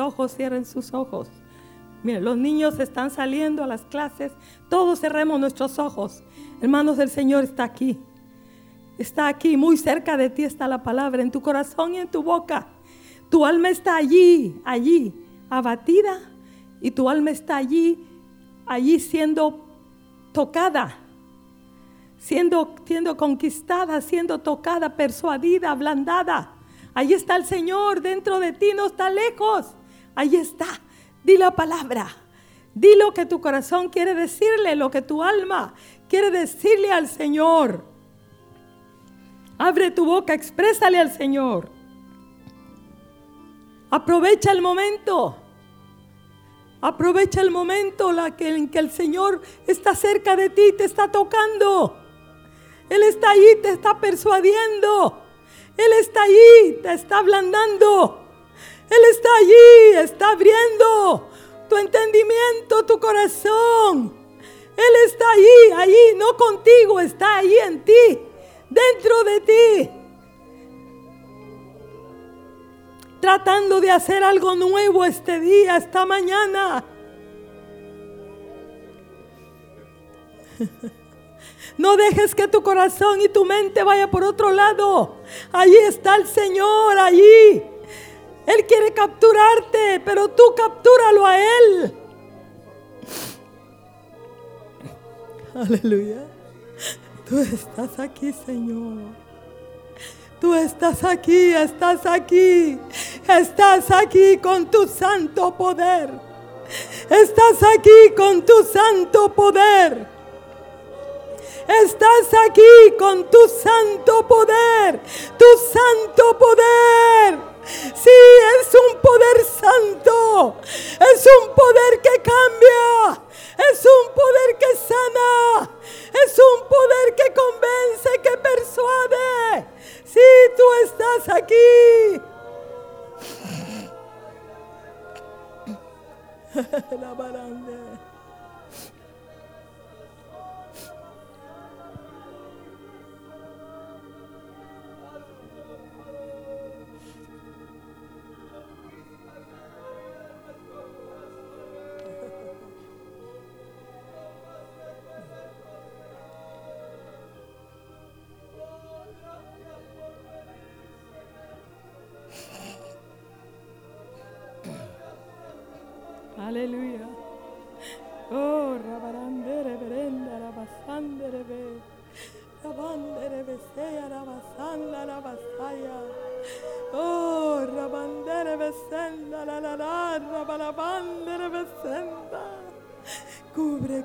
ojos, cierren sus ojos. Miren, los niños están saliendo a las clases. Todos cerremos nuestros ojos. Hermanos, el Señor está aquí. Está aquí, muy cerca de ti está la palabra, en tu corazón y en tu boca. Tu alma está allí, allí, abatida. Y tu alma está allí, allí siendo tocada, siendo, siendo conquistada, siendo tocada, persuadida, ablandada. Ahí está el Señor dentro de ti, no está lejos. Ahí está. Di la palabra. Di lo que tu corazón quiere decirle, lo que tu alma quiere decirle al Señor. Abre tu boca, exprésale al Señor. Aprovecha el momento. Aprovecha el momento en que el Señor está cerca de ti, te está tocando. Él está ahí, te está persuadiendo. Él está allí, te está ablandando. Él está allí, está abriendo tu entendimiento, tu corazón. Él está allí, allí, no contigo, está allí en ti, dentro de ti. Tratando de hacer algo nuevo este día, esta mañana. No dejes que tu corazón y tu mente vaya por otro lado. Allí está el Señor, allí. Él quiere capturarte, pero tú captúralo a Él. Aleluya. Tú estás aquí, Señor. Tú estás aquí, estás aquí. Estás aquí con tu santo poder. Estás aquí con tu santo poder. Estás aquí con tu santo poder, tu santo poder. Sí, es un poder santo, es un poder que cambia, es un poder que sana, es un poder que convence, que persuade. Sí, tú estás aquí. La baranda.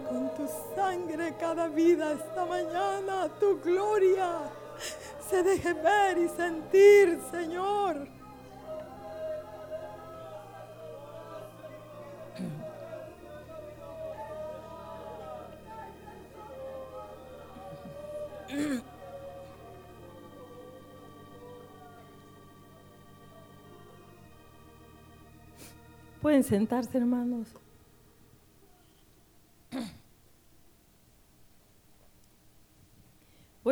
Con tu sangre cada vida esta mañana, tu gloria se deje ver y sentir, Señor. Pueden sentarse, hermanos.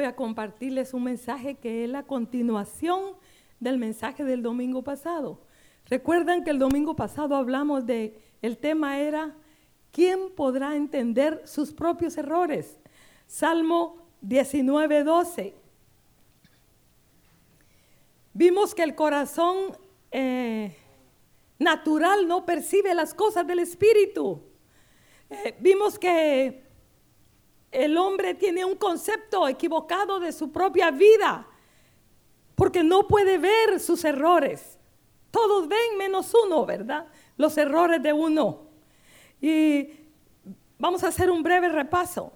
A compartirles un mensaje que es la continuación del mensaje del domingo pasado. Recuerdan que el domingo pasado hablamos de, el tema era, ¿quién podrá entender sus propios errores? Salmo 19, 12. Vimos que el corazón eh, natural no percibe las cosas del Espíritu. Eh, vimos que el hombre tiene un concepto equivocado de su propia vida, porque no puede ver sus errores. Todos ven menos uno, ¿verdad? Los errores de uno. Y vamos a hacer un breve repaso.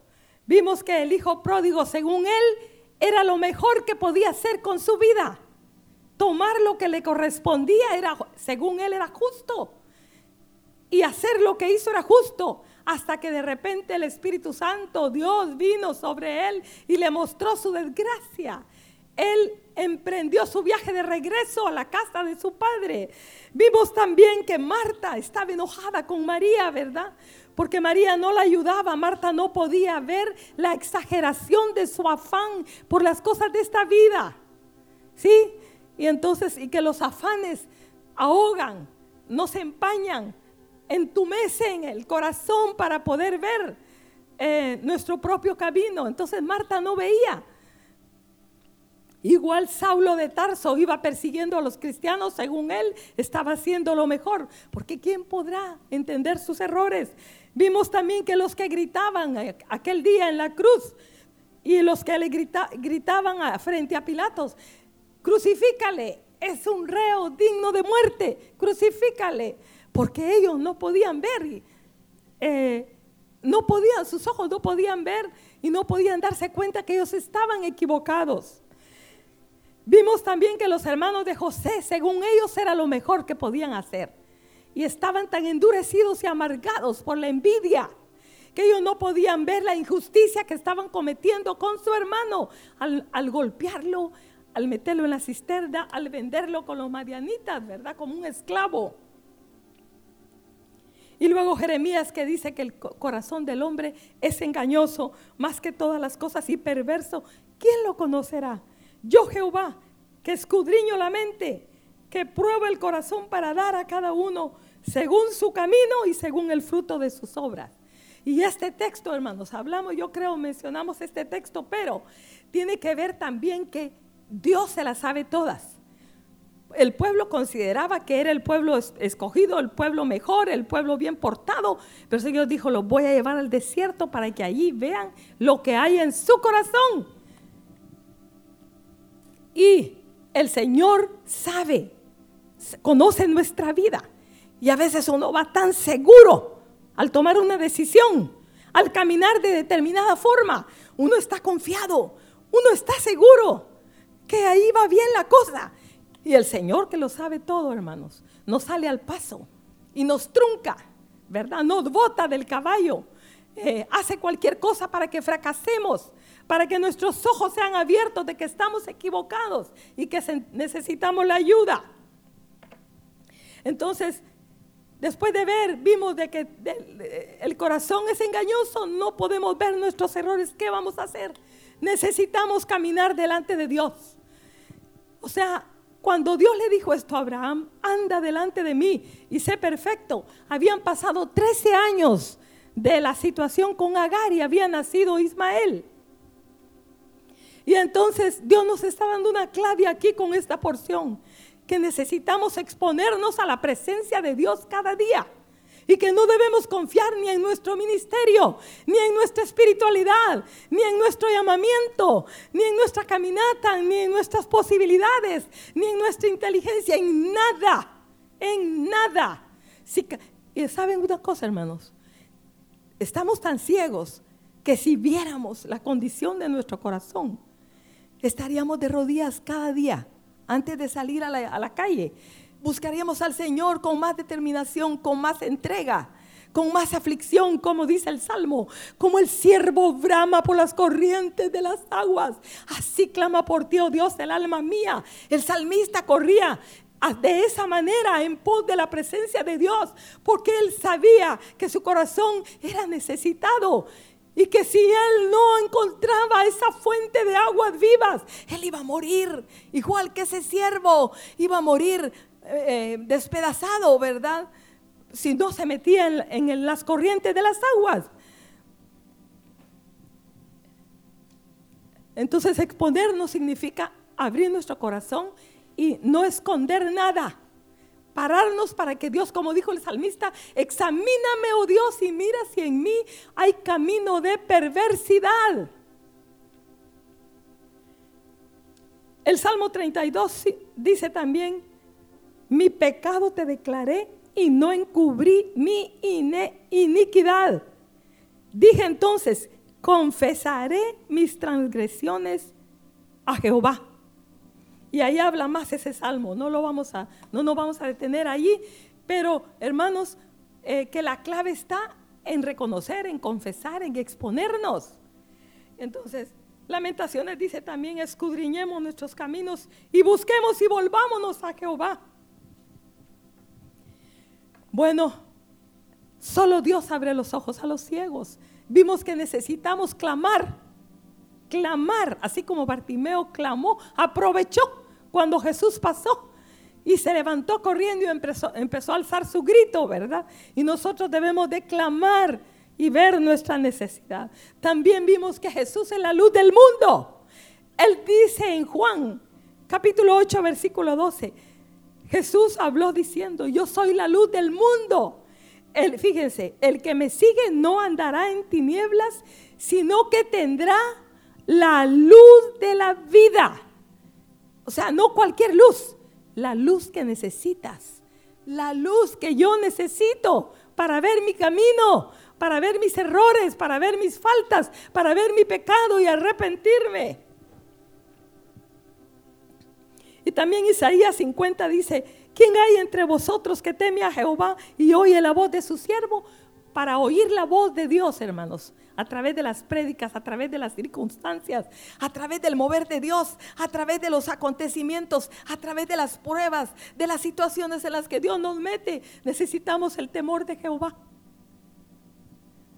Vimos que el hijo pródigo, según él, era lo mejor que podía hacer con su vida tomar lo que le correspondía era, según él, era justo. Y hacer lo que hizo era justo. Hasta que de repente el Espíritu Santo, Dios, vino sobre él y le mostró su desgracia. Él emprendió su viaje de regreso a la casa de su padre. Vimos también que Marta estaba enojada con María, ¿verdad? Porque María no la ayudaba. Marta no podía ver la exageración de su afán por las cosas de esta vida. ¿Sí? Y entonces, y que los afanes ahogan, nos empañan, entumecen el corazón para poder ver eh, nuestro propio camino. Entonces Marta no veía. Igual Saulo de Tarso iba persiguiendo a los cristianos, según él estaba haciendo lo mejor, porque ¿quién podrá entender sus errores? Vimos también que los que gritaban aquel día en la cruz y los que le gritaban frente a Pilatos, crucifícale, es un reo digno de muerte, crucifícale, porque ellos no podían ver, eh, no podían, sus ojos no podían ver y no podían darse cuenta que ellos estaban equivocados. Vimos también que los hermanos de José, según ellos, era lo mejor que podían hacer. Y estaban tan endurecidos y amargados por la envidia que ellos no podían ver la injusticia que estaban cometiendo con su hermano al, al golpearlo, al meterlo en la cisterna, al venderlo con los marianitas, ¿verdad? Como un esclavo. Y luego Jeremías que dice que el corazón del hombre es engañoso más que todas las cosas y perverso. ¿Quién lo conocerá? Yo Jehová, que escudriño la mente, que prueba el corazón para dar a cada uno según su camino y según el fruto de sus obras. Y este texto, hermanos, hablamos, yo creo, mencionamos este texto, pero tiene que ver también que Dios se las sabe todas. El pueblo consideraba que era el pueblo escogido, el pueblo mejor, el pueblo bien portado, pero el Señor dijo, los voy a llevar al desierto para que allí vean lo que hay en su corazón. Y el Señor sabe, conoce nuestra vida. Y a veces uno va tan seguro al tomar una decisión, al caminar de determinada forma. Uno está confiado, uno está seguro que ahí va bien la cosa. Y el Señor que lo sabe todo, hermanos, nos sale al paso y nos trunca, ¿verdad? Nos bota del caballo, eh, hace cualquier cosa para que fracasemos, para que nuestros ojos sean abiertos de que estamos equivocados y que necesitamos la ayuda. Entonces, después de ver, vimos de que el corazón es engañoso, no podemos ver nuestros errores, ¿qué vamos a hacer? Necesitamos caminar delante de Dios. O sea, cuando Dios le dijo esto a Abraham, anda delante de mí y sé perfecto, habían pasado 13 años de la situación con Agar y había nacido Ismael. Y entonces Dios nos está dando una clave aquí con esta porción, que necesitamos exponernos a la presencia de Dios cada día y que no debemos confiar ni en nuestro ministerio, ni en nuestra espiritualidad, ni en nuestro llamamiento, ni en nuestra caminata, ni en nuestras posibilidades, ni en nuestra inteligencia, en nada, en nada. y saben una cosa, hermanos, estamos tan ciegos que si viéramos la condición de nuestro corazón, estaríamos de rodillas cada día antes de salir a la calle buscaríamos al Señor con más determinación, con más entrega, con más aflicción, como dice el Salmo, como el siervo brama por las corrientes de las aguas. Así clama por ti, oh Dios, el alma mía. El salmista corría de esa manera en pos de la presencia de Dios, porque él sabía que su corazón era necesitado y que si él no encontraba esa fuente de aguas vivas, él iba a morir, igual que ese siervo iba a morir eh, despedazado, ¿verdad? Si no se metía en, las corrientes de las aguas. Entonces exponernos significa abrir nuestro corazón y no esconder nada. Pararnos para que Dios, como dijo el salmista, examíname, oh Dios, y mira si en mí hay camino de perversidad. El Salmo 32 dice también, mi pecado te declaré y no encubrí mi iniquidad. Dije entonces, confesaré mis transgresiones a Jehová. Y ahí habla más ese salmo, no lo vamos a, no nos vamos a detener allí, pero hermanos, eh, que la clave está en reconocer, en confesar, en exponernos. Entonces, Lamentaciones dice también, escudriñemos nuestros caminos y busquemos y volvámonos a Jehová. Bueno, solo Dios abre los ojos a los ciegos. Vimos que necesitamos clamar, clamar, así como Bartimeo clamó, aprovechó cuando Jesús pasó y se levantó corriendo y empezó, a alzar su grito, ¿verdad? Y nosotros debemos de clamar y ver nuestra necesidad. También vimos que Jesús es la luz del mundo. Él dice en Juan capítulo 8, versículo 12, Jesús habló diciendo, yo soy la luz del mundo. El, fíjense, el que me sigue no andará en tinieblas, sino que tendrá la luz de la vida. O sea, no cualquier luz, la luz que necesitas, la luz que yo necesito para ver mi camino, para ver mis errores, para ver mis faltas, para ver mi pecado y arrepentirme. Y también Isaías 50 dice, ¿quién hay entre vosotros que teme a Jehová y oye la voz de su siervo? Para oír la voz de Dios, hermanos, a través de las prédicas, a través de las circunstancias, a través del mover de Dios, a través de los acontecimientos, a través de las pruebas, de las situaciones en las que Dios nos mete, necesitamos el temor de Jehová.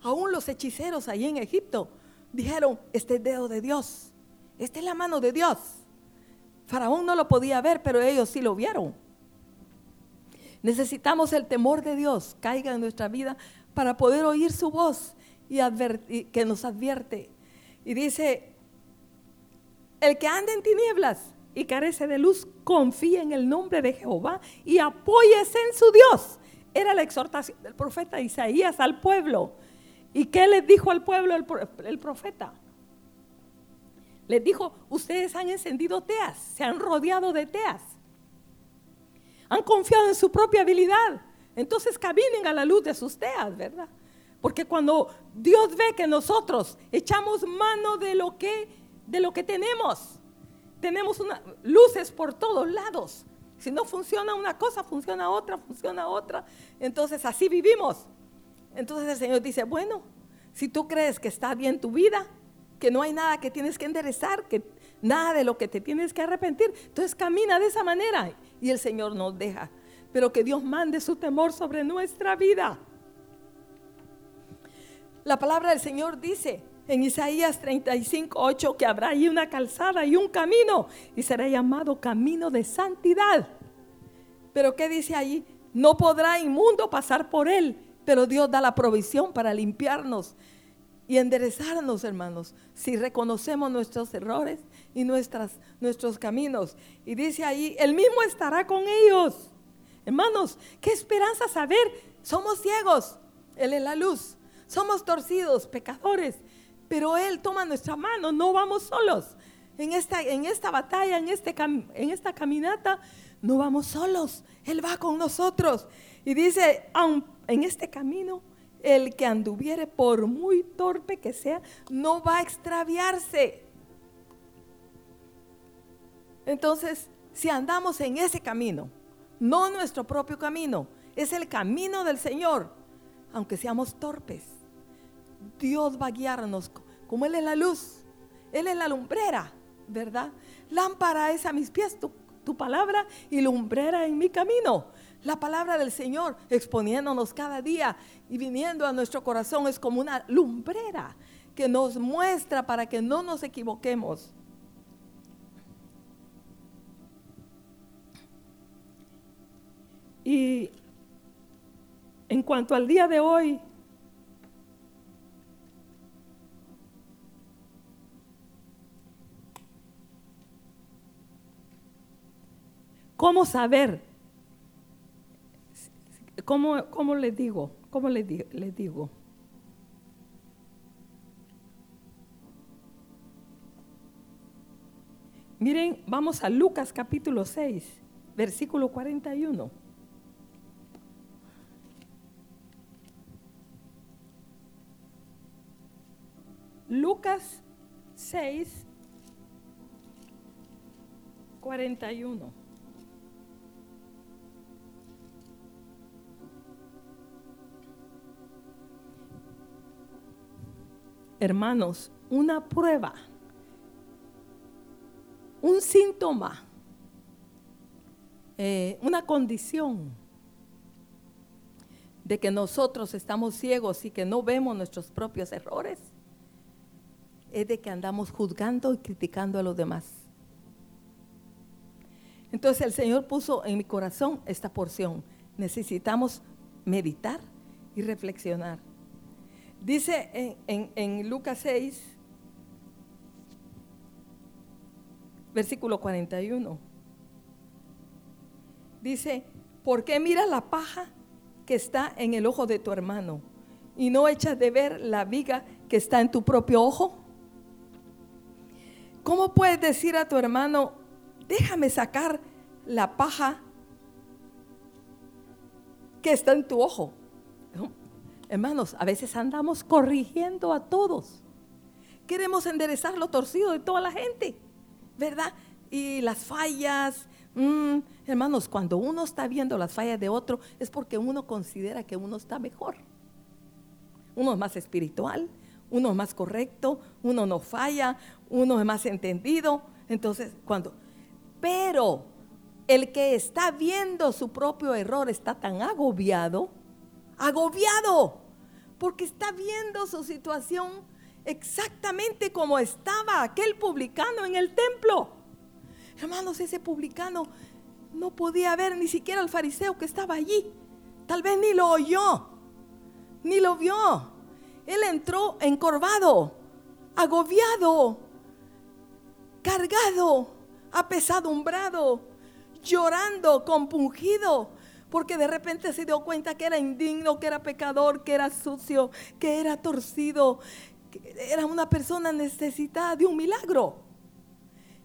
Aún los hechiceros ahí en Egipto dijeron, este es dedo de Dios, esta es la mano de Dios. Faraón no lo podía ver, pero ellos sí lo vieron. Necesitamos el temor de Dios caiga en nuestra vida para poder oír su voz y, que nos advierte. Y dice, el que anda en tinieblas y carece de luz, confía en el nombre de Jehová y apóyese en su Dios. Era la exhortación del profeta Isaías al pueblo. ¿Y qué les dijo al pueblo el profeta? Les dijo, ustedes han encendido teas, se han rodeado de teas. Han confiado en su propia habilidad. Entonces caminen a la luz de sus teas, ¿verdad? Porque cuando Dios ve que nosotros echamos mano de lo que, de lo que tenemos, tenemos luces por todos lados. Si no funciona una cosa, funciona otra, funciona otra. Entonces así vivimos. Entonces el Señor dice, bueno, si tú crees que está bien tu vida, que no hay nada que tienes que enderezar, que nada de lo que te tienes que arrepentir. Entonces camina de esa manera y el Señor nos deja. Pero que Dios mande su temor sobre nuestra vida. La palabra del Señor dice en Isaías 35, 8 que habrá ahí una calzada y un camino y será llamado camino de santidad. Pero ¿qué dice ahí? No podrá inmundo pasar por él, pero Dios da la provisión para limpiarnos y enderezarnos, hermanos, si reconocemos nuestros errores y nuestras, nuestros caminos. Y dice ahí, Él mismo estará con ellos. Hermanos, qué esperanza saber, somos ciegos, Él es la luz, somos torcidos, pecadores, pero Él toma nuestra mano, no vamos solos. En esta, en esta batalla, en, este, en esta caminata, no vamos solos, Él va con nosotros. Y dice, en este camino el que anduviere, por muy torpe que sea, no va a extraviarse. Entonces, si andamos en ese camino, no nuestro propio camino, es el camino del Señor, aunque seamos torpes, Dios va a guiarnos como Él es la luz, Él es la lumbrera, ¿verdad? Lámpara es a mis pies tu, tu palabra y lumbrera en mi camino. La palabra del Señor exponiéndonos cada día y viniendo a nuestro corazón es como una lumbrera que nos muestra para que no nos equivoquemos. Y en cuanto al día de hoy, ¿cómo saber ¿Cómo, cómo les digo? ¿Cómo les, digo? Miren, vamos a Lucas capítulo 6, versículo 41. Lucas 6, 41. Hermanos, una prueba, un síntoma, eh, una condición de que nosotros estamos ciegos y que no vemos nuestros propios errores, es de que andamos juzgando y criticando a los demás. Entonces el Señor puso en mi corazón esta porción. Necesitamos meditar y reflexionar. Dice en, Lucas 6, versículo 41. Dice, ¿por qué miras la paja que está en el ojo de tu hermano y no echas de ver la viga que está en tu propio ojo? ¿Cómo puedes decir a tu hermano, déjame sacar la paja que está en tu ojo? Hermanos, a veces andamos corrigiendo a todos. Queremos enderezar lo torcido de toda la gente, ¿verdad? Y las fallas. Mm, hermanos, cuando uno está viendo las fallas de otro es porque uno considera que uno está mejor. Uno es más espiritual, uno es más correcto, uno no falla, uno es más entendido. Entonces, cuando... Pero el que está viendo su propio error está tan agobiado agobiado, porque está viendo su situación exactamente como estaba aquel publicano en el templo. Hermanos, ese publicano no podía ver ni siquiera al fariseo que estaba allí. Tal vez ni lo oyó, ni lo vio. Él entró encorvado, agobiado, cargado, apesadumbrado, llorando, compungido, porque de repente se dio cuenta que era indigno, que era pecador, que era sucio, que era torcido, que era una persona necesitada de un milagro.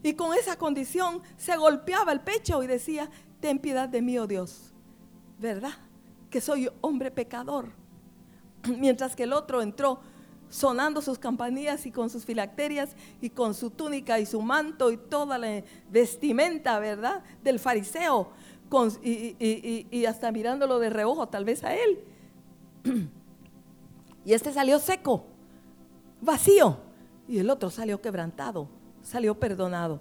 Y con esa condición se golpeaba el pecho y decía, ten piedad de mí, oh Dios, ¿verdad? Que soy hombre pecador. Mientras que el otro entró sonando sus campanillas y con sus filacterias y con su túnica y su manto y toda la vestimenta, ¿verdad? Del fariseo y, hasta mirándolo de reojo, tal vez a él. Y este salió seco, vacío, y el otro salió quebrantado, salió perdonado.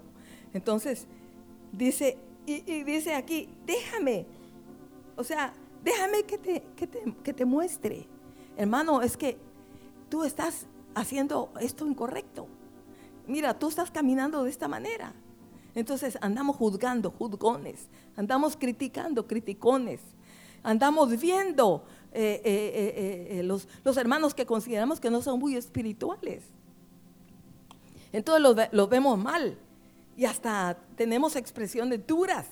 Entonces, dice, y, dice aquí, déjame, o sea, déjame que te, que te muestre. Hermano, es que tú estás haciendo esto incorrecto. Mira, tú estás caminando de esta manera. Entonces andamos juzgando, juzgones, andamos criticando, criticones, andamos viendo eh, eh, eh, los, hermanos que consideramos que no son muy espirituales. Entonces los, los vemos mal y hasta tenemos expresiones duras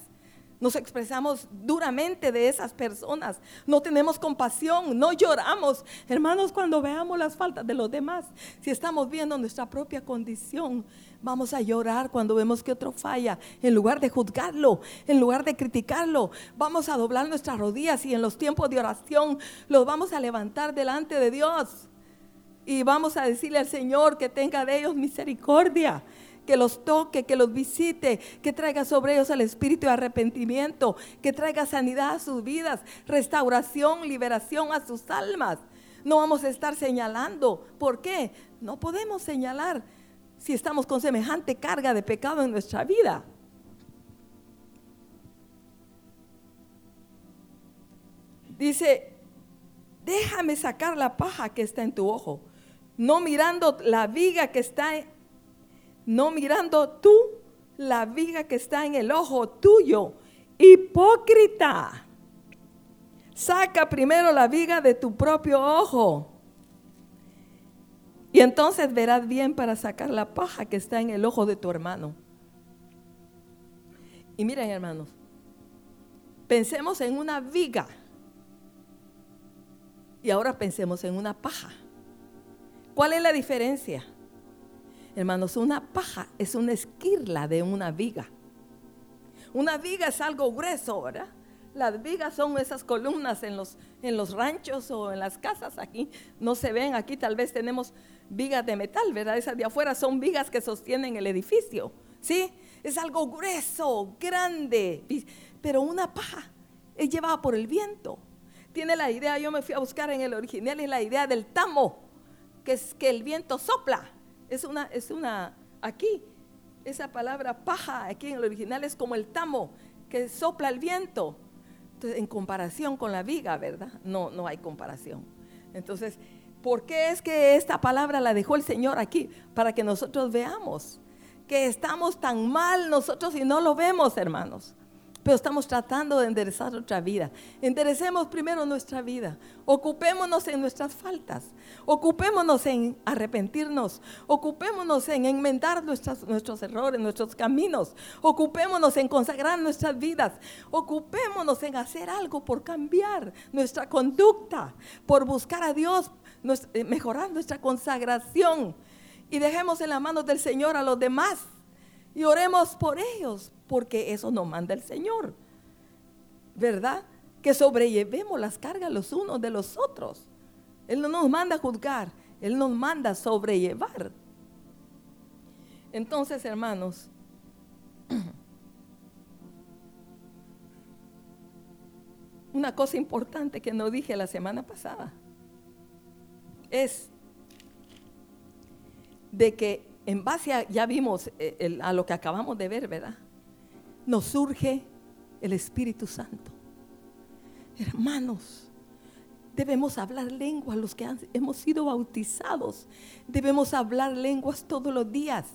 nos expresamos duramente de esas personas, no tenemos compasión, no lloramos. Hermanos, cuando veamos las faltas de los demás, si estamos viendo nuestra propia condición, vamos a llorar cuando vemos que otro falla. En lugar de juzgarlo, en lugar de criticarlo, vamos a doblar nuestras rodillas y en los tiempos de oración los vamos a levantar delante de Dios. Y vamos a decirle al Señor que tenga de ellos misericordia que los toque, que los visite, que traiga sobre ellos el espíritu de arrepentimiento, que traiga sanidad a sus vidas, restauración, liberación a sus almas. No vamos a estar señalando. ¿Por qué? No podemos señalar si estamos con semejante carga de pecado en nuestra vida. Dice, déjame sacar la paja que está en tu ojo, no mirando la viga que está no mirando tú la viga que está en el ojo tuyo. Hipócrita. Saca primero la viga de tu propio ojo. Y entonces verás bien para sacar la paja que está en el ojo de tu hermano. Y miren hermanos, pensemos en una viga. Y ahora pensemos en una paja. ¿Cuál es la diferencia? Hermanos, una paja es una esquirla de una viga. Una viga es algo grueso, ¿verdad? Las vigas son esas columnas en los, en los ranchos o en las casas. Aquí no se ven, aquí tal vez tenemos vigas de metal, ¿verdad? Esas de afuera son vigas que sostienen el edificio, ¿sí? Es algo grueso, grande, pero una paja es llevada por el viento. Tiene la idea, yo me fui a buscar en el original, es la idea del tamo, que es que el viento sopla es una, es una, aquí, esa palabra paja, aquí en el original es como el tamo que sopla el viento. Entonces, en comparación con la viga, ¿verdad? No, no hay comparación. Entonces, ¿por qué es que esta palabra la dejó el Señor aquí? Para que nosotros veamos que estamos tan mal nosotros y no lo vemos, hermanos. pero estamos tratando de enderezar nuestra vida. Enderecemos primero nuestra vida. Ocupémonos en nuestras faltas. Ocupémonos en arrepentirnos. Ocupémonos en enmendar nuestros errores, nuestros caminos. Ocupémonos en consagrar nuestras vidas. Ocupémonos en hacer algo por cambiar nuestra conducta, por buscar a Dios, mejorar nuestra consagración. Y dejemos en las manos del Señor a los demás y oremos por ellos, porque eso nos manda el Señor. ¿Verdad? Que sobrellevemos las cargas los unos de los otros. Él no nos manda a juzgar, Él nos manda a sobrellevar. Entonces, hermanos, una cosa importante que no dije la semana pasada es de que en base a, ya vimos eh, a lo que acabamos de ver, ¿verdad? Nos surge el Espíritu Santo. Hermanos, debemos hablar lenguas los que hemos sido bautizados. Debemos hablar lenguas todos los días.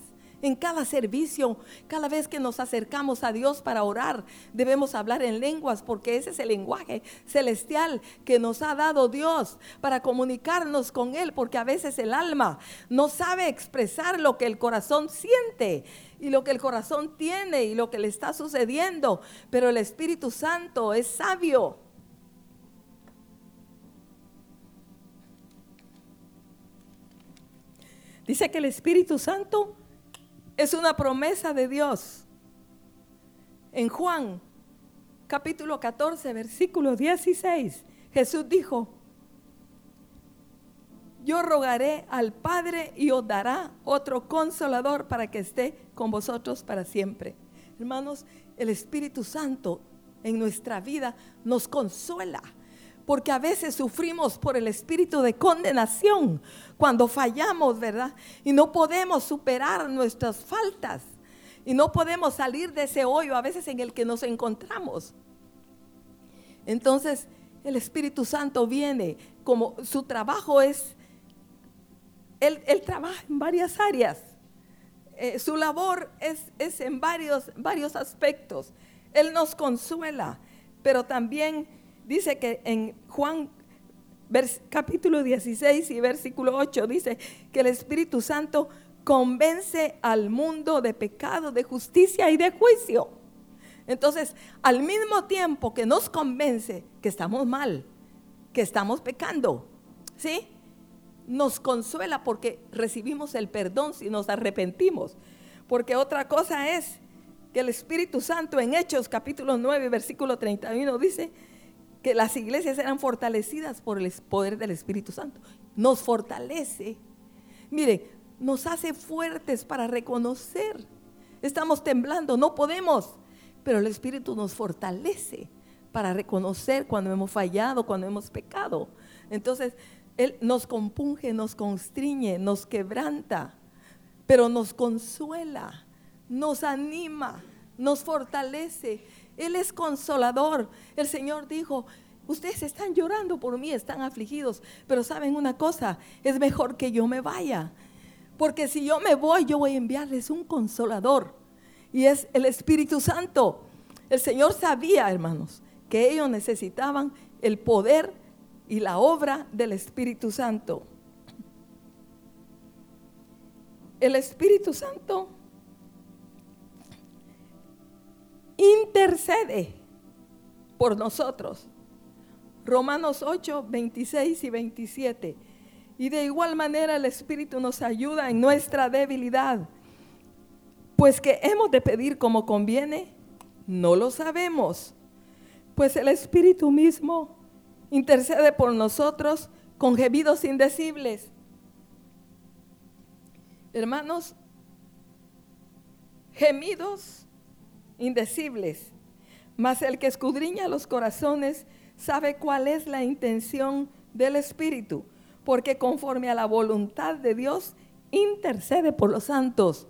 En cada servicio, cada vez que nos acercamos a Dios para orar, debemos hablar en lenguas porque ese es el lenguaje celestial que nos ha dado Dios para comunicarnos con Él, porque a veces el alma no sabe expresar lo que el corazón siente y lo que el corazón tiene y lo que le está sucediendo, pero el Espíritu Santo es sabio. Dice que el Espíritu Santo es una promesa de Dios. En Juan capítulo 14, versículo 16, Jesús dijo, yo rogaré al Padre y os dará otro consolador para que esté con vosotros para siempre. Hermanos, el Espíritu Santo en nuestra vida nos consuela porque a veces sufrimos por el espíritu de condenación cuando fallamos, ¿verdad? Y no podemos superar nuestras faltas y no podemos salir de ese hoyo a veces en el que nos encontramos. Entonces, el Espíritu Santo viene como su trabajo es, él, trabaja en varias áreas. Eh, su labor es, es en varios, varios aspectos. Él nos consuela, pero también dice que en Juan capítulo 16 y versículo 8 dice que el Espíritu Santo convence al mundo de pecado, de justicia y de juicio. Entonces, al mismo tiempo que nos convence que estamos mal, que estamos pecando, ¿sí? Nos consuela porque recibimos el perdón si nos arrepentimos. Porque otra cosa es que el Espíritu Santo en Hechos capítulo 9, versículo 31 dice que las iglesias eran fortalecidas por el poder del Espíritu Santo. Nos fortalece. Mire, nos hace fuertes para reconocer. Estamos temblando, no podemos, pero el Espíritu nos fortalece para reconocer cuando hemos fallado, cuando hemos pecado. Entonces, Él nos compunge, nos constriñe, nos quebranta, pero nos consuela, nos anima, nos fortalece él es consolador. El Señor dijo, ustedes están llorando por mí, están afligidos, pero saben una cosa, es mejor que yo me vaya. Porque si yo me voy, yo voy a enviarles un consolador. Y es el Espíritu Santo. El Señor sabía, hermanos, que ellos necesitaban el poder y la obra del Espíritu Santo. El Espíritu Santo intercede por nosotros. Romanos 8, 26 y 27. Y de igual manera el Espíritu nos ayuda en nuestra debilidad. Pues que hemos de pedir como conviene, no lo sabemos. Pues el Espíritu mismo intercede por nosotros con gemidos indecibles. Hermanos, gemidos indecibles. Mas el que escudriña los corazones sabe cuál es la intención del Espíritu, porque conforme a la voluntad de Dios intercede por los santos.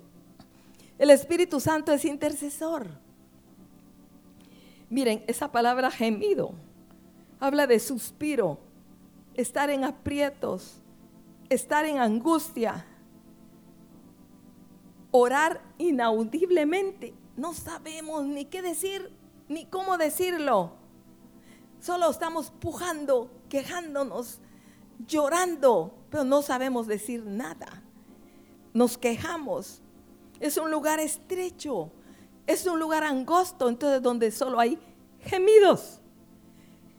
El Espíritu Santo es intercesor. Miren, esa palabra gemido habla de suspiro, estar en aprietos, estar en angustia, orar inaudiblemente no sabemos ni qué decir, ni cómo decirlo. Solo estamos pujando, quejándonos, llorando, pero no sabemos decir nada. Nos quejamos. Es un lugar estrecho, es un lugar angosto, entonces donde solo hay gemidos.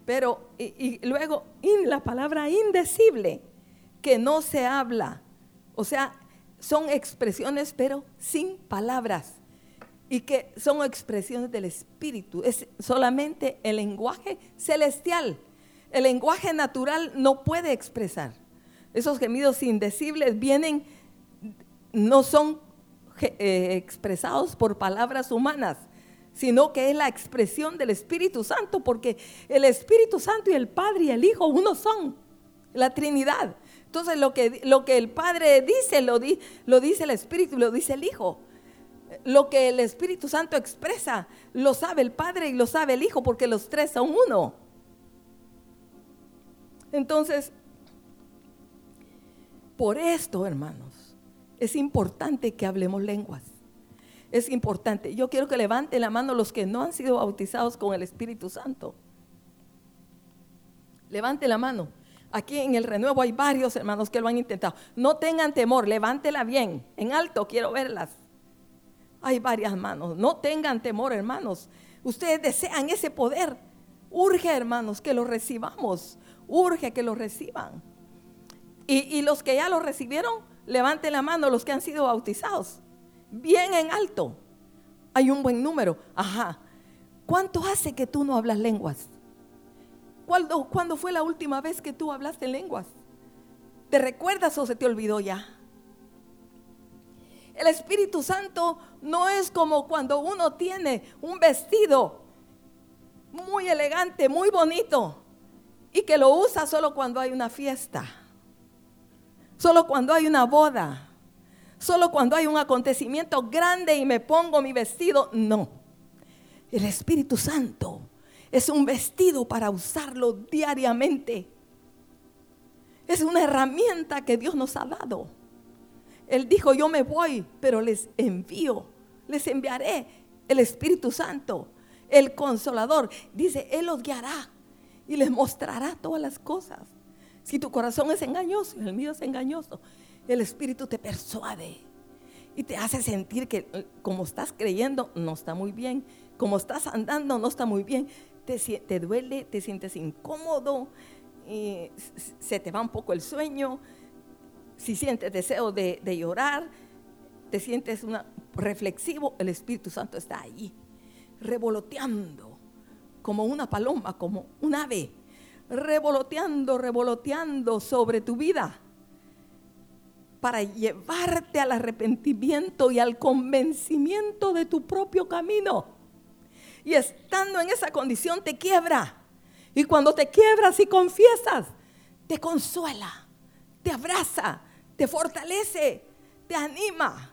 Pero, y, luego, la palabra indecible, que no se habla. O sea, son expresiones, pero sin palabras. Y que son expresiones del Espíritu. Es solamente el lenguaje celestial. El lenguaje natural no puede expresar. Esos gemidos indecibles vienen, no son eh, expresados por palabras humanas, sino que es la expresión del Espíritu Santo, porque el Espíritu Santo y el Padre y el Hijo uno son, la Trinidad. Entonces lo que, lo que el Padre dice, lo, lo dice el Espíritu, lo dice el Hijo. Lo que el Espíritu Santo expresa, lo sabe el Padre y lo sabe el Hijo, porque los tres son uno. Entonces, por esto, hermanos, es importante que hablemos lenguas es importante. Yo quiero que levanten la mano los que no han sido bautizados con el Espíritu Santo. Levante la mano. Aquí en el renuevo hay varios hermanos que lo han intentado. No tengan temor, levántela bien. En alto quiero verlas. Hay varias manos. No tengan temor, hermanos. Ustedes desean ese poder. Urge, hermanos, que lo recibamos. Urge que lo reciban. Y, los que ya lo recibieron, levanten la mano los que han sido bautizados bien en alto. Hay un buen número. Ajá. ¿Cuánto hace que tú no hablas lenguas? ¿Cuándo, ¿Cuándo, fue la última vez que tú hablaste lenguas? ¿Te recuerdas o se te olvidó ya? El Espíritu Santo no es como cuando uno tiene un vestido muy elegante, muy bonito, y que lo usa solo cuando hay una fiesta, solo cuando hay una boda solo cuando hay un acontecimiento grande y me pongo mi vestido. No. El Espíritu Santo es un vestido para usarlo diariamente. Es una herramienta que Dios nos ha dado. Él dijo, yo me voy, pero les envío, les enviaré el Espíritu Santo, el consolador. Dice, Él los guiará y les mostrará todas las cosas. Si tu corazón es engañoso el mío es engañoso, el Espíritu te persuade y te hace sentir que eh, como estás creyendo no está muy bien, como estás andando no está muy bien, te, te duele, te sientes incómodo, se te va un poco el sueño, si sientes deseo de, llorar, te sientes reflexivo, el Espíritu Santo está ahí, revoloteando como una paloma, como un ave, revoloteando, revoloteando sobre tu vida para llevarte al arrepentimiento y al convencimiento de tu propio camino. Y estando en esa condición te quiebra. Y cuando te quiebras y confiesas, te consuela, te abraza, te fortalece, te anima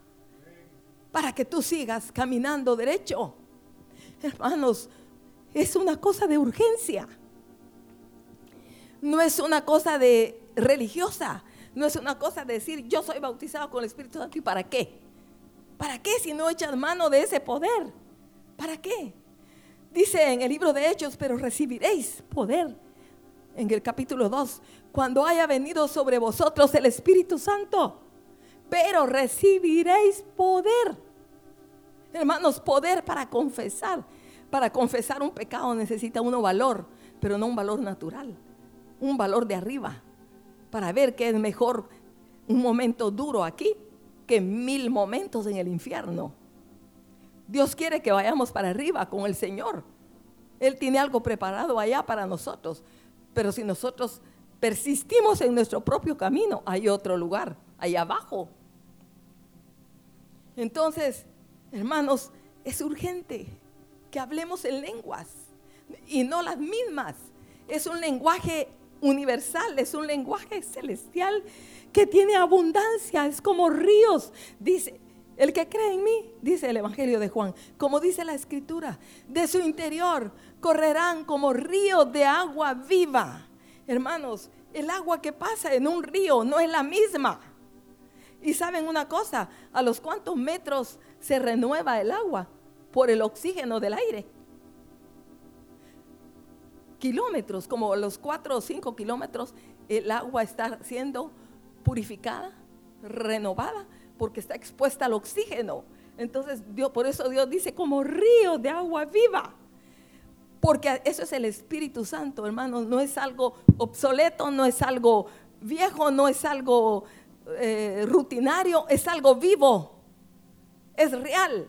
para que tú sigas caminando derecho. Hermanos, es una cosa de urgencia. No es una cosa de religiosa, no es una cosa de decir, yo soy bautizado con el Espíritu Santo y para qué. ¿Para qué si no echas mano de ese poder? ¿Para qué? Dice en el libro de Hechos, pero recibiréis poder. En el capítulo 2, cuando haya venido sobre vosotros el Espíritu Santo, pero recibiréis poder. Hermanos, poder para confesar. Para confesar un pecado necesita uno valor, pero no un valor natural, un valor de arriba para ver que es mejor un momento duro aquí que mil momentos en el infierno. Dios quiere que vayamos para arriba con el Señor. Él tiene algo preparado allá para nosotros. Pero si nosotros persistimos en nuestro propio camino, hay otro lugar, allá abajo. Entonces, hermanos, es urgente que hablemos en lenguas y no las mismas. Es un lenguaje universal, es un lenguaje celestial que tiene abundancia, es como ríos. Dice, el que cree en mí, dice el Evangelio de Juan, como dice la Escritura, de su interior correrán como ríos de agua viva. Hermanos, el agua que pasa en un río no es la misma. Y saben una cosa, a los cuantos metros se renueva el agua por el oxígeno del aire. kilómetros, como los cuatro o cinco kilómetros, el agua está siendo purificada, renovada, porque está expuesta al oxígeno. Entonces, Dios, por eso Dios dice como río de agua viva. Porque eso es el Espíritu Santo, hermanos. No es algo obsoleto, no es algo viejo, no es algo eh, rutinario, es algo vivo. Es real.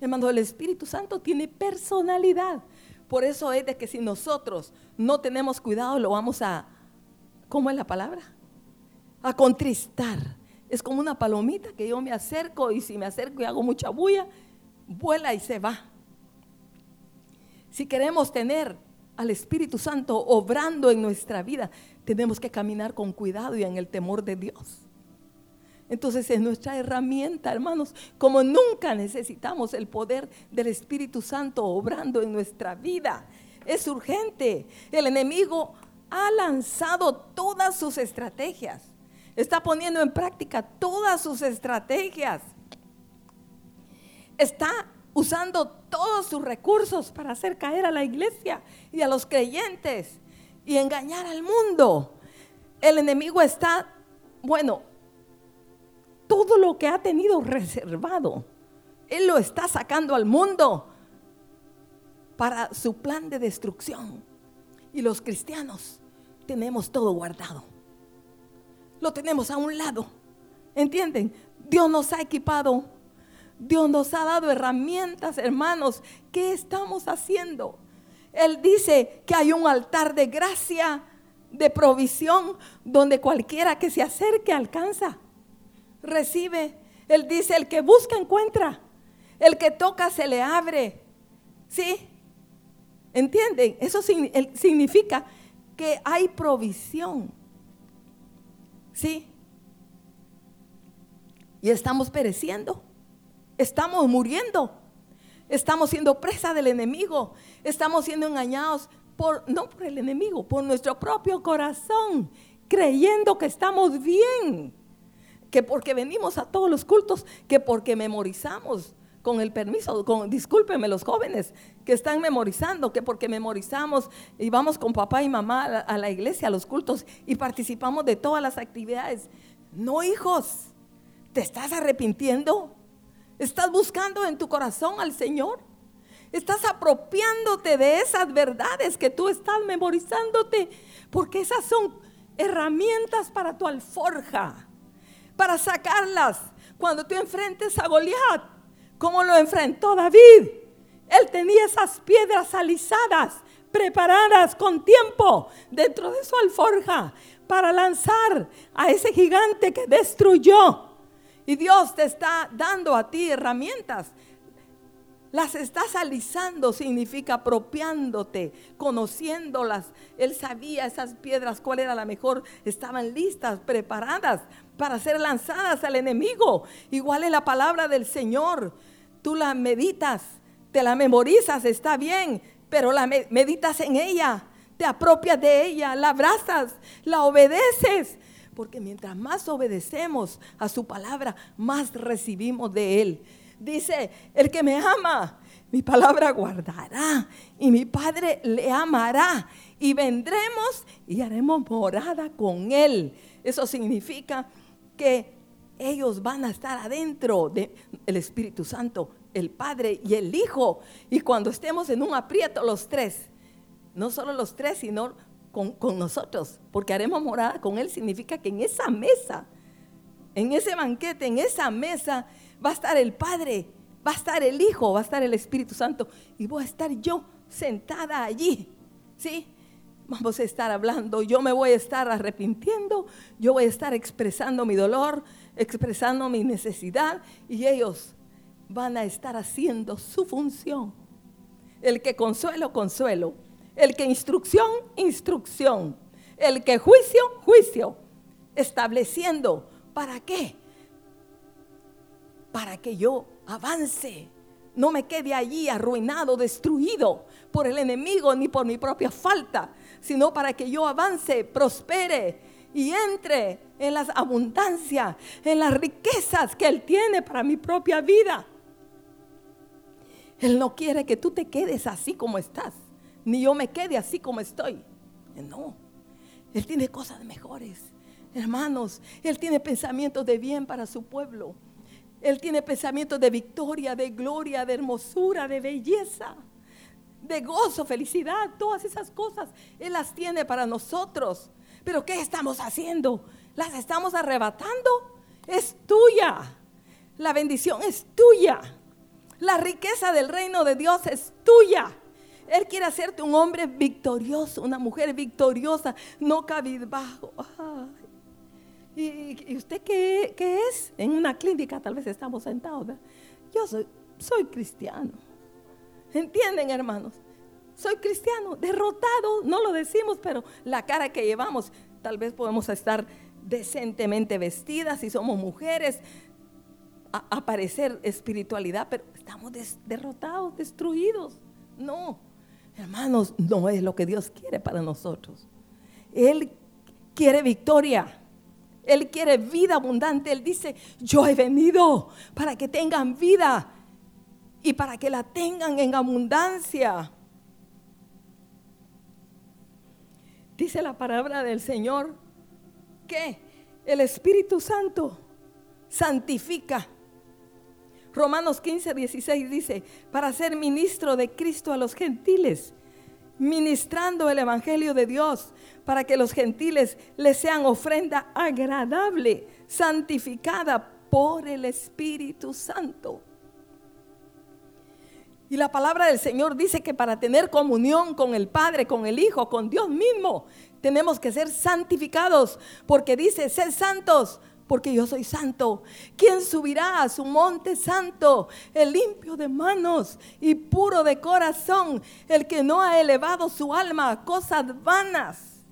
Hermano, el Espíritu Santo tiene personalidad. Por eso es de que si nosotros no tenemos cuidado, lo vamos a, ¿cómo es la palabra? A contristar. Es como una palomita que yo me acerco y si me acerco y hago mucha bulla, vuela y se va. Si queremos tener al Espíritu Santo obrando en nuestra vida, tenemos que caminar con cuidado y en el temor de Dios. Entonces es nuestra herramienta, hermanos, como nunca necesitamos el poder del Espíritu Santo obrando en nuestra vida. Es urgente. El enemigo ha lanzado todas sus estrategias. Está poniendo en práctica todas sus estrategias. Está usando todos sus recursos para hacer caer a la iglesia y a los creyentes y engañar al mundo. El enemigo está, bueno, todo lo que ha tenido reservado, Él lo está sacando al mundo para su plan de destrucción. Y los cristianos tenemos todo guardado. Lo tenemos a un lado. ¿Entienden? Dios nos ha equipado. Dios nos ha dado herramientas, hermanos. ¿Qué estamos haciendo? Él dice que hay un altar de gracia, de provisión, donde cualquiera que se acerque alcanza recibe. Él dice, el que busca encuentra, el que toca se le abre. ¿Sí? ¿Entienden? Eso significa que hay provisión. ¿Sí? Y estamos pereciendo. Estamos muriendo. Estamos siendo presa del enemigo. Estamos siendo engañados por, no por el enemigo, por nuestro propio corazón, creyendo que estamos bien que porque venimos a todos los cultos, que porque memorizamos con el permiso, con, discúlpenme los jóvenes que están memorizando, que porque memorizamos y vamos con papá y mamá a la, a la iglesia, a los cultos y participamos de todas las actividades. No, hijos, ¿te estás arrepintiendo? ¿Estás buscando en tu corazón al Señor? ¿Estás apropiándote de esas verdades que tú estás memorizándote? Porque esas son herramientas para tu alforja para sacarlas. Cuando tú enfrentes a Goliat, como lo enfrentó David, él tenía esas piedras alisadas, preparadas con tiempo dentro de su alforja para lanzar a ese gigante que destruyó. Y Dios te está dando a ti herramientas las estás alisando significa apropiándote, conociéndolas. Él sabía esas piedras, cuál era la mejor. Estaban listas, preparadas para ser lanzadas al enemigo. Igual es la palabra del Señor. Tú la meditas, te la memorizas, está bien, pero la meditas en ella, te apropias de ella, la abrazas, la obedeces. Porque mientras más obedecemos a su palabra, más recibimos de Él. Dice, el que me ama, mi palabra guardará y mi Padre le amará y vendremos y haremos morada con él. Eso significa que ellos van a estar adentro del Espíritu Santo, el Padre y el Hijo. Y cuando estemos en un aprieto los tres, no solo los tres, sino con, con nosotros, porque haremos morada con Él, significa que en esa mesa, en ese banquete, en esa mesa, va a estar el Padre, va a estar el Hijo, va a estar el Espíritu Santo y voy a estar yo sentada allí. ¿Sí? Vamos a estar hablando, yo me voy a estar arrepintiendo, yo voy a estar expresando mi dolor, expresando mi necesidad y ellos van a estar haciendo su función. El que consuelo, consuelo. El que instrucción, instrucción. El que juicio, juicio. Estableciendo, ¿para qué? para que yo avance. No me quede allí arruinado, destruido por el enemigo ni por mi propia falta, sino para que yo avance, prospere y entre en las abundancias, en las riquezas que Él tiene para mi propia vida. Él no quiere que tú te quedes así como estás, ni yo me quede así como estoy. No, Él tiene cosas mejores. Hermanos, Él tiene pensamientos de bien para su pueblo. Él tiene pensamientos de victoria, de gloria, de hermosura, de belleza, de gozo, felicidad, todas esas cosas. Él las tiene para nosotros. Pero ¿qué estamos haciendo? ¿Las estamos arrebatando? Es tuya. La bendición es tuya. La riqueza del reino de Dios es tuya. Él quiere hacerte un hombre victorioso, una mujer victoriosa, no cabizbajo. ¿Y, usted qué, es? En una clínica tal vez estamos sentados. Yo soy, soy cristiano. ¿Entienden, hermanos? Soy cristiano, derrotado, no lo decimos, pero la cara que llevamos, tal vez podemos estar decentemente vestidas si somos mujeres, aparecer espiritualidad, pero estamos derrotados, destruidos. No, hermanos, no es lo que Dios quiere para nosotros. Él quiere victoria. Él quiere vida abundante. Él dice, yo he venido para que tengan vida y para que la tengan en abundancia. Dice la palabra del Señor que el Espíritu Santo santifica Romanos 15, 16 dice, para ser ministro de Cristo a los gentiles, ministrando el Evangelio de Dios, para que los gentiles les sean ofrenda agradable, santificada por el Espíritu Santo. Y la palabra del Señor dice que para tener comunión con el Padre, con el Hijo, con Dios mismo, tenemos que ser santificados, porque dice, sed santos porque yo soy santo. ¿Quién subirá a su monte santo? El limpio de manos y puro de corazón, el que no ha elevado su alma a cosas vanas.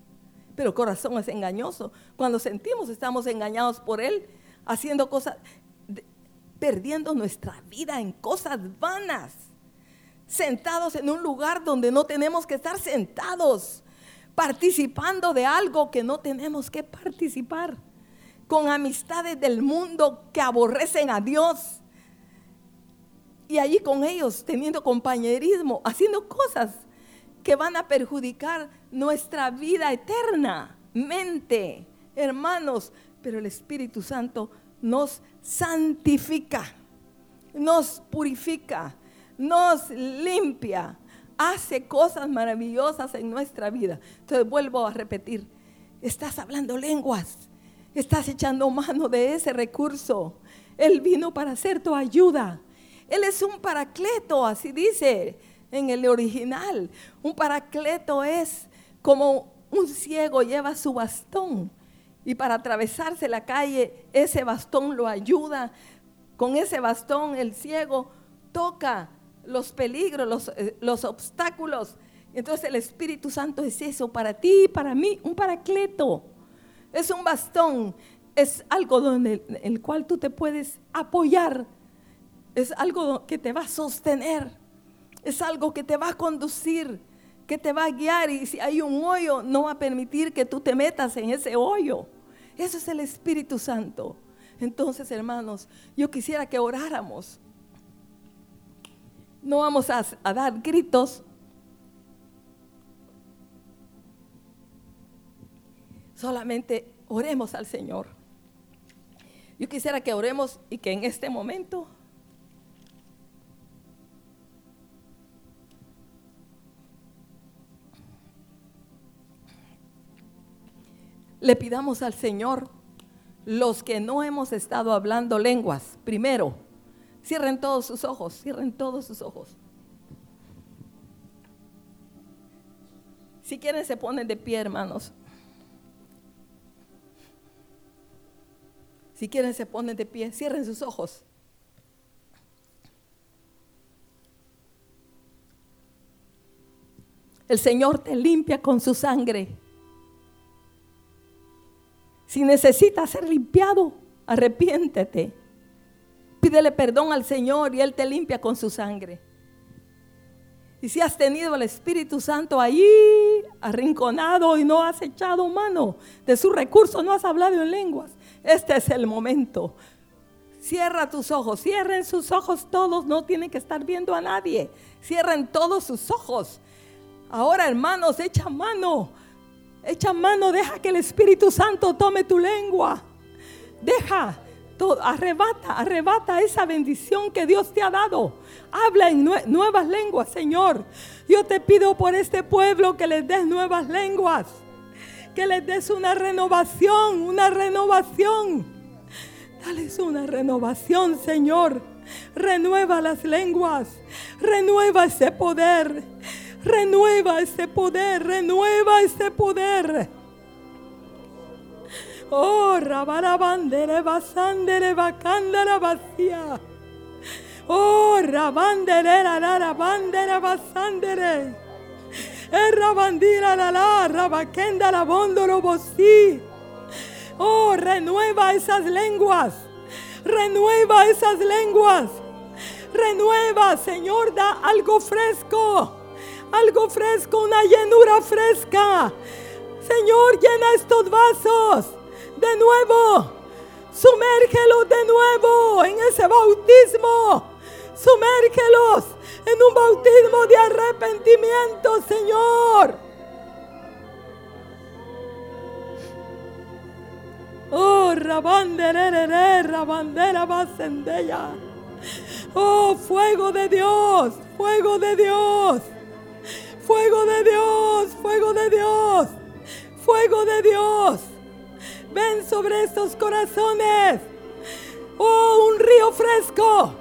Pero el corazón es engañoso. Cuando sentimos estamos engañados por él, haciendo cosas, perdiendo nuestra vida en cosas vanas. Sentados en un lugar donde no tenemos que estar sentados, participando de algo que no tenemos que participar con amistades del mundo que aborrecen a Dios. Y allí con ellos teniendo compañerismo, haciendo cosas que van a perjudicar nuestra vida eterna, mente, hermanos. Pero el Espíritu Santo nos santifica, nos purifica, nos limpia, hace cosas maravillosas en nuestra vida. Entonces vuelvo a repetir, estás hablando lenguas Estás echando mano de ese recurso. Él vino para ser tu ayuda. Él es un paracleto, así dice en el original. Un paracleto es como un ciego lleva su bastón y para atravesarse la calle ese bastón lo ayuda. Con ese bastón el ciego toca los peligros, los, eh, los obstáculos. Entonces el Espíritu Santo es eso para ti y para mí, un paracleto. Es un bastón, es algo donde el cual tú te puedes apoyar. Es algo que te va a sostener. Es algo que te va a conducir, que te va a guiar y si hay un hoyo no va a permitir que tú te metas en ese hoyo. Eso es el Espíritu Santo. Entonces, hermanos, yo quisiera que oráramos. No vamos a, dar gritos, Solamente oremos al Señor. Yo quisiera que oremos y que en este momento le pidamos al Señor los que no hemos estado hablando lenguas. Primero, cierren todos sus ojos, cierren todos sus ojos. Si quieren se ponen de pie, hermanos. Si quieren se ponen de pie, cierren sus ojos. El Señor te limpia con su sangre. Si necesitas ser limpiado, arrepiéntete. Pídele perdón al Señor y Él te limpia con su sangre. Y si has tenido el Espíritu Santo ahí arrinconado y no has echado mano de su recurso, no has hablado en lenguas, este es el momento. Cierra tus ojos, cierren sus ojos todos, no tienen que estar viendo a nadie. Cierren todos sus ojos. Ahora, hermanos, echa mano. Echa mano, deja que el Espíritu Santo tome tu lengua. Deja, arrebata, arrebata esa bendición que Dios te ha dado. Habla en nuevas lenguas, Señor. Yo te pido por este pueblo que les des nuevas lenguas. Que les des una renovación, una renovación. Dales una renovación, Señor. Renueva las lenguas. Renueva ese poder. Renueva ese poder. Renueva ese poder. Oh, rabarabandere basandere bacandara vacía. Oh, rabandere la bandere basandere. Eh, rabandira la la, rabaquenda la bondoro bosí. Oh, renueva esas lenguas. Renueva esas lenguas. Renueva, Señor, da algo fresco. Algo fresco, una llenura fresca. Señor, llena estos vasos de nuevo. Sumérgelos de nuevo en ese bautismo. Sumérgelos en un bautismo de arrepentimiento, Señor. Oh, rabandere, rabandera basendella. Oh, fuego de Dios, fuego de Dios. Fuego de Dios, fuego de Dios. Fuego de Dios. Ven sobre estos corazones. Oh, un río fresco.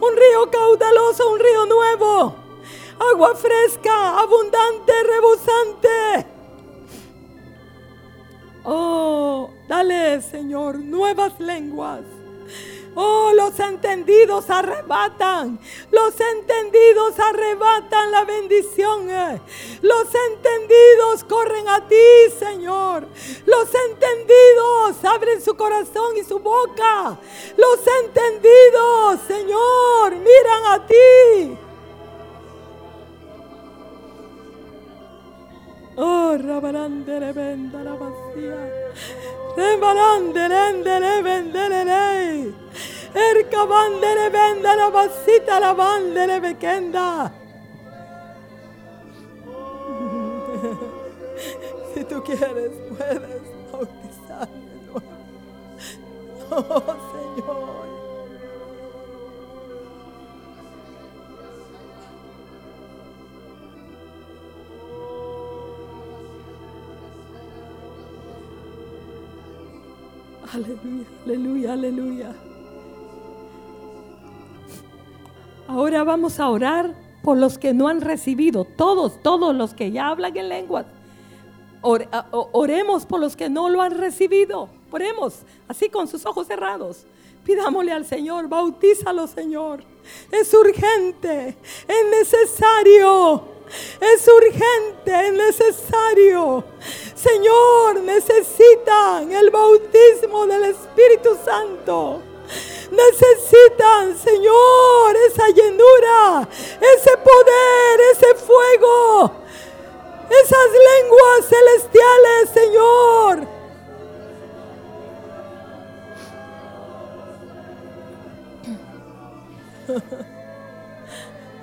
Un río caudaloso, un río nuevo. Agua fresca, abundante, rebosante. Oh, dale, Señor, nuevas lenguas. Oh, los entendidos arrebatan. Los entendidos arrebatan la bendición. Los entendidos corren a ti, Señor. Los entendidos abren su corazón y su boca. Los entendidos, Señor, miran a ti. Oh, rabarande le venda la vacía. Rebarande lende le vende le Erca bandere venda la vasita la bandere bequenda. Si tú quieres, puedes bautizarme. Oh Señor. Aleluya, aleluya, aleluya. Ahora vamos a orar por los que no han recibido, todos, todos los que ya hablan en lenguas. oremos por los que no lo han recibido. Oremos así con sus ojos cerrados. Pidámosle al Señor, bautízalo Señor. Es urgente, es necesario. Es urgente, es necesario. Señor, necesitan el bautismo del Espíritu Santo. Necesitan, Señor, esa llenura, ese poder, ese fuego, esas lenguas celestiales, Señor.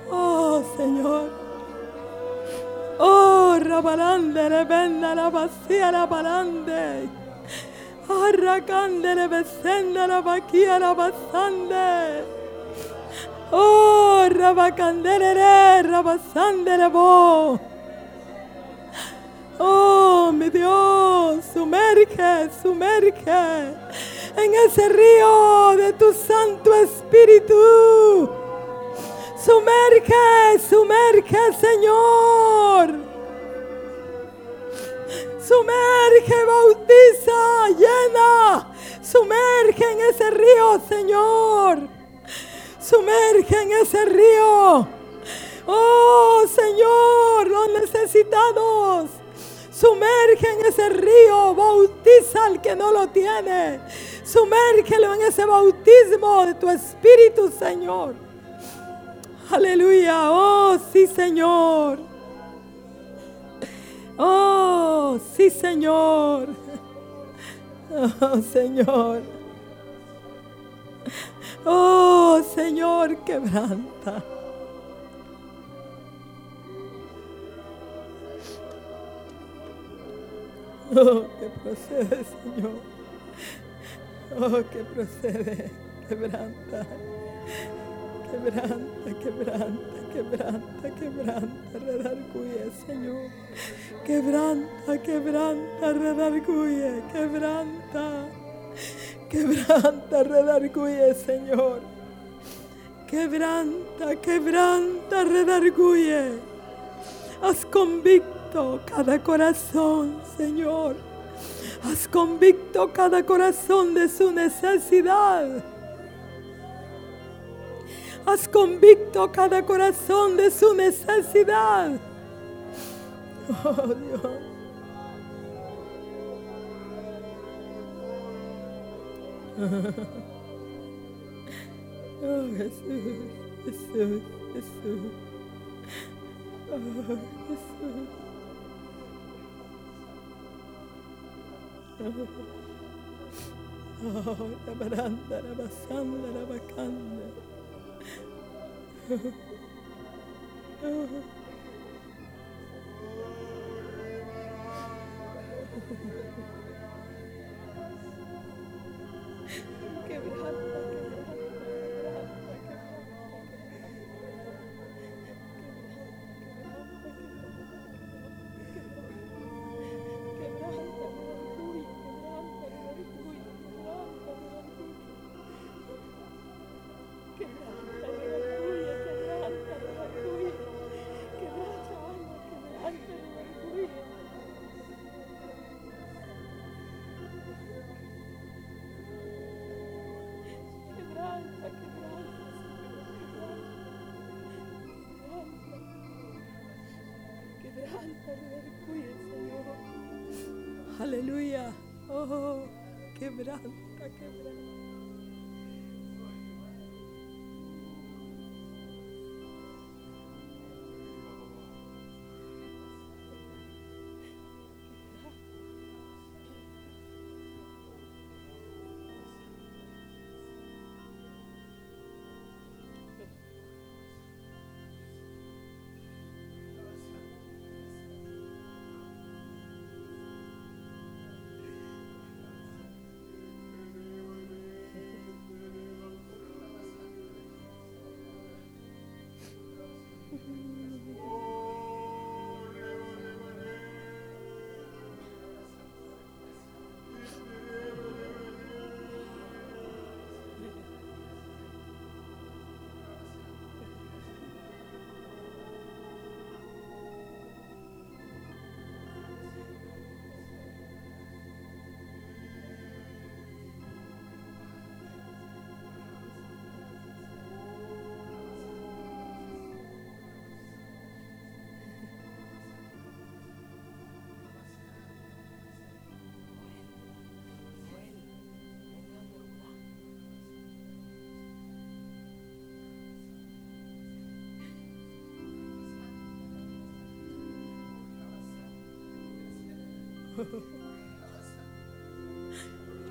Oh, Señor. Oh, rabalande, rebenda la vacía, la balande. Arracandere besende la vaquia la basande. Oh, rabacandere, rabasandere bo. Oh, mi Dios, sumerge, sumerge en ese río de tu Santo Espíritu. Sumerge, sumerge, Señor. Sumerge, bautiza, llena. Sumerge en ese río, Señor. Sumerge en ese río. Oh, Señor, los necesitados. Sumerge en ese río, bautiza al que no lo tiene. Sumérgelo en ese bautismo de tu Espíritu, Señor. Aleluya, oh sí Señor. Oh sí Señor. Oh Señor. Oh Señor, quebranta. Oh, que procede, Señor. Oh, que procede, quebranta. Quebranta, quebranta, quebranta, quebranta, redarguye, Señor. Quebranta, quebranta, redarguye, quebranta. Quebranta, redarguye, Señor. Quebranta, quebranta, redarguye. Haz convicto cada corazón, Señor. Haz convicto cada corazón de su necesidad. Haz convicto cada corazón de su necesidad. Oh Dios. Oh Jesús, Jesús, Jesús. Oh Jesús. Oh, la baranda, la basanda, la bacanda. Oh, my God. Aleluya. Oh, quebranta,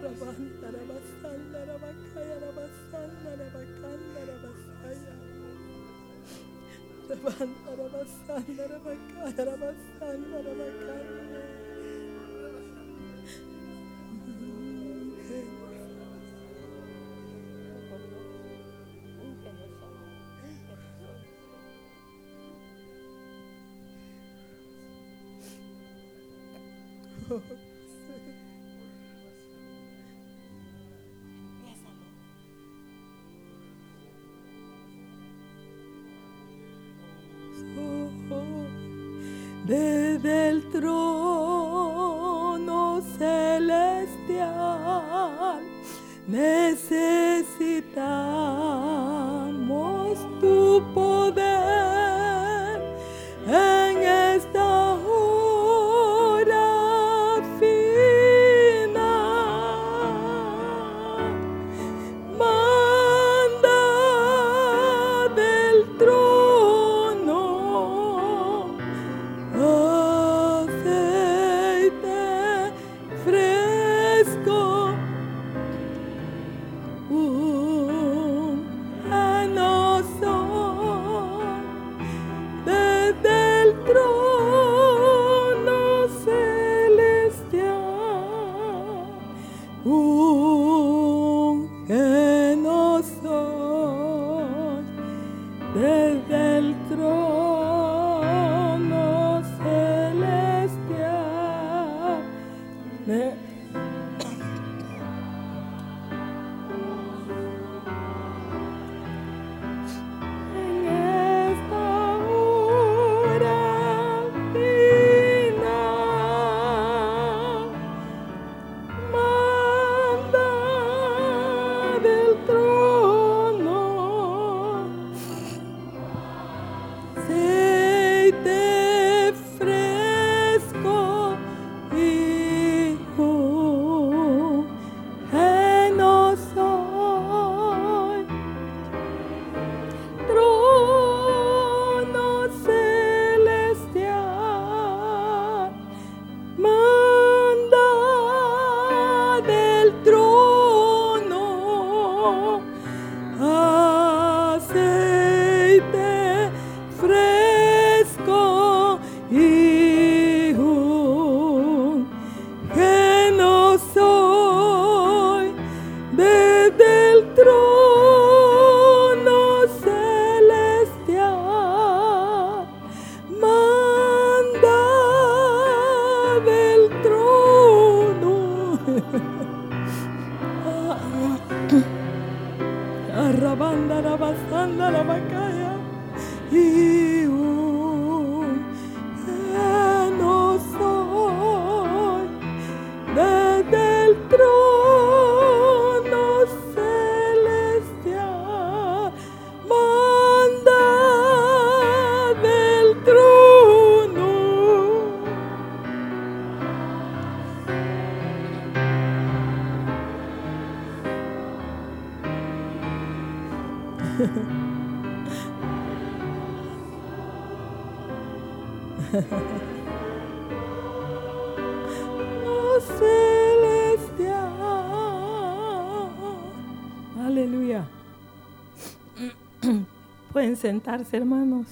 Rabanda, rabasanda, rabacaya, rabasanda, rabacanda, Desde el trono aceite sentarse, hermanos.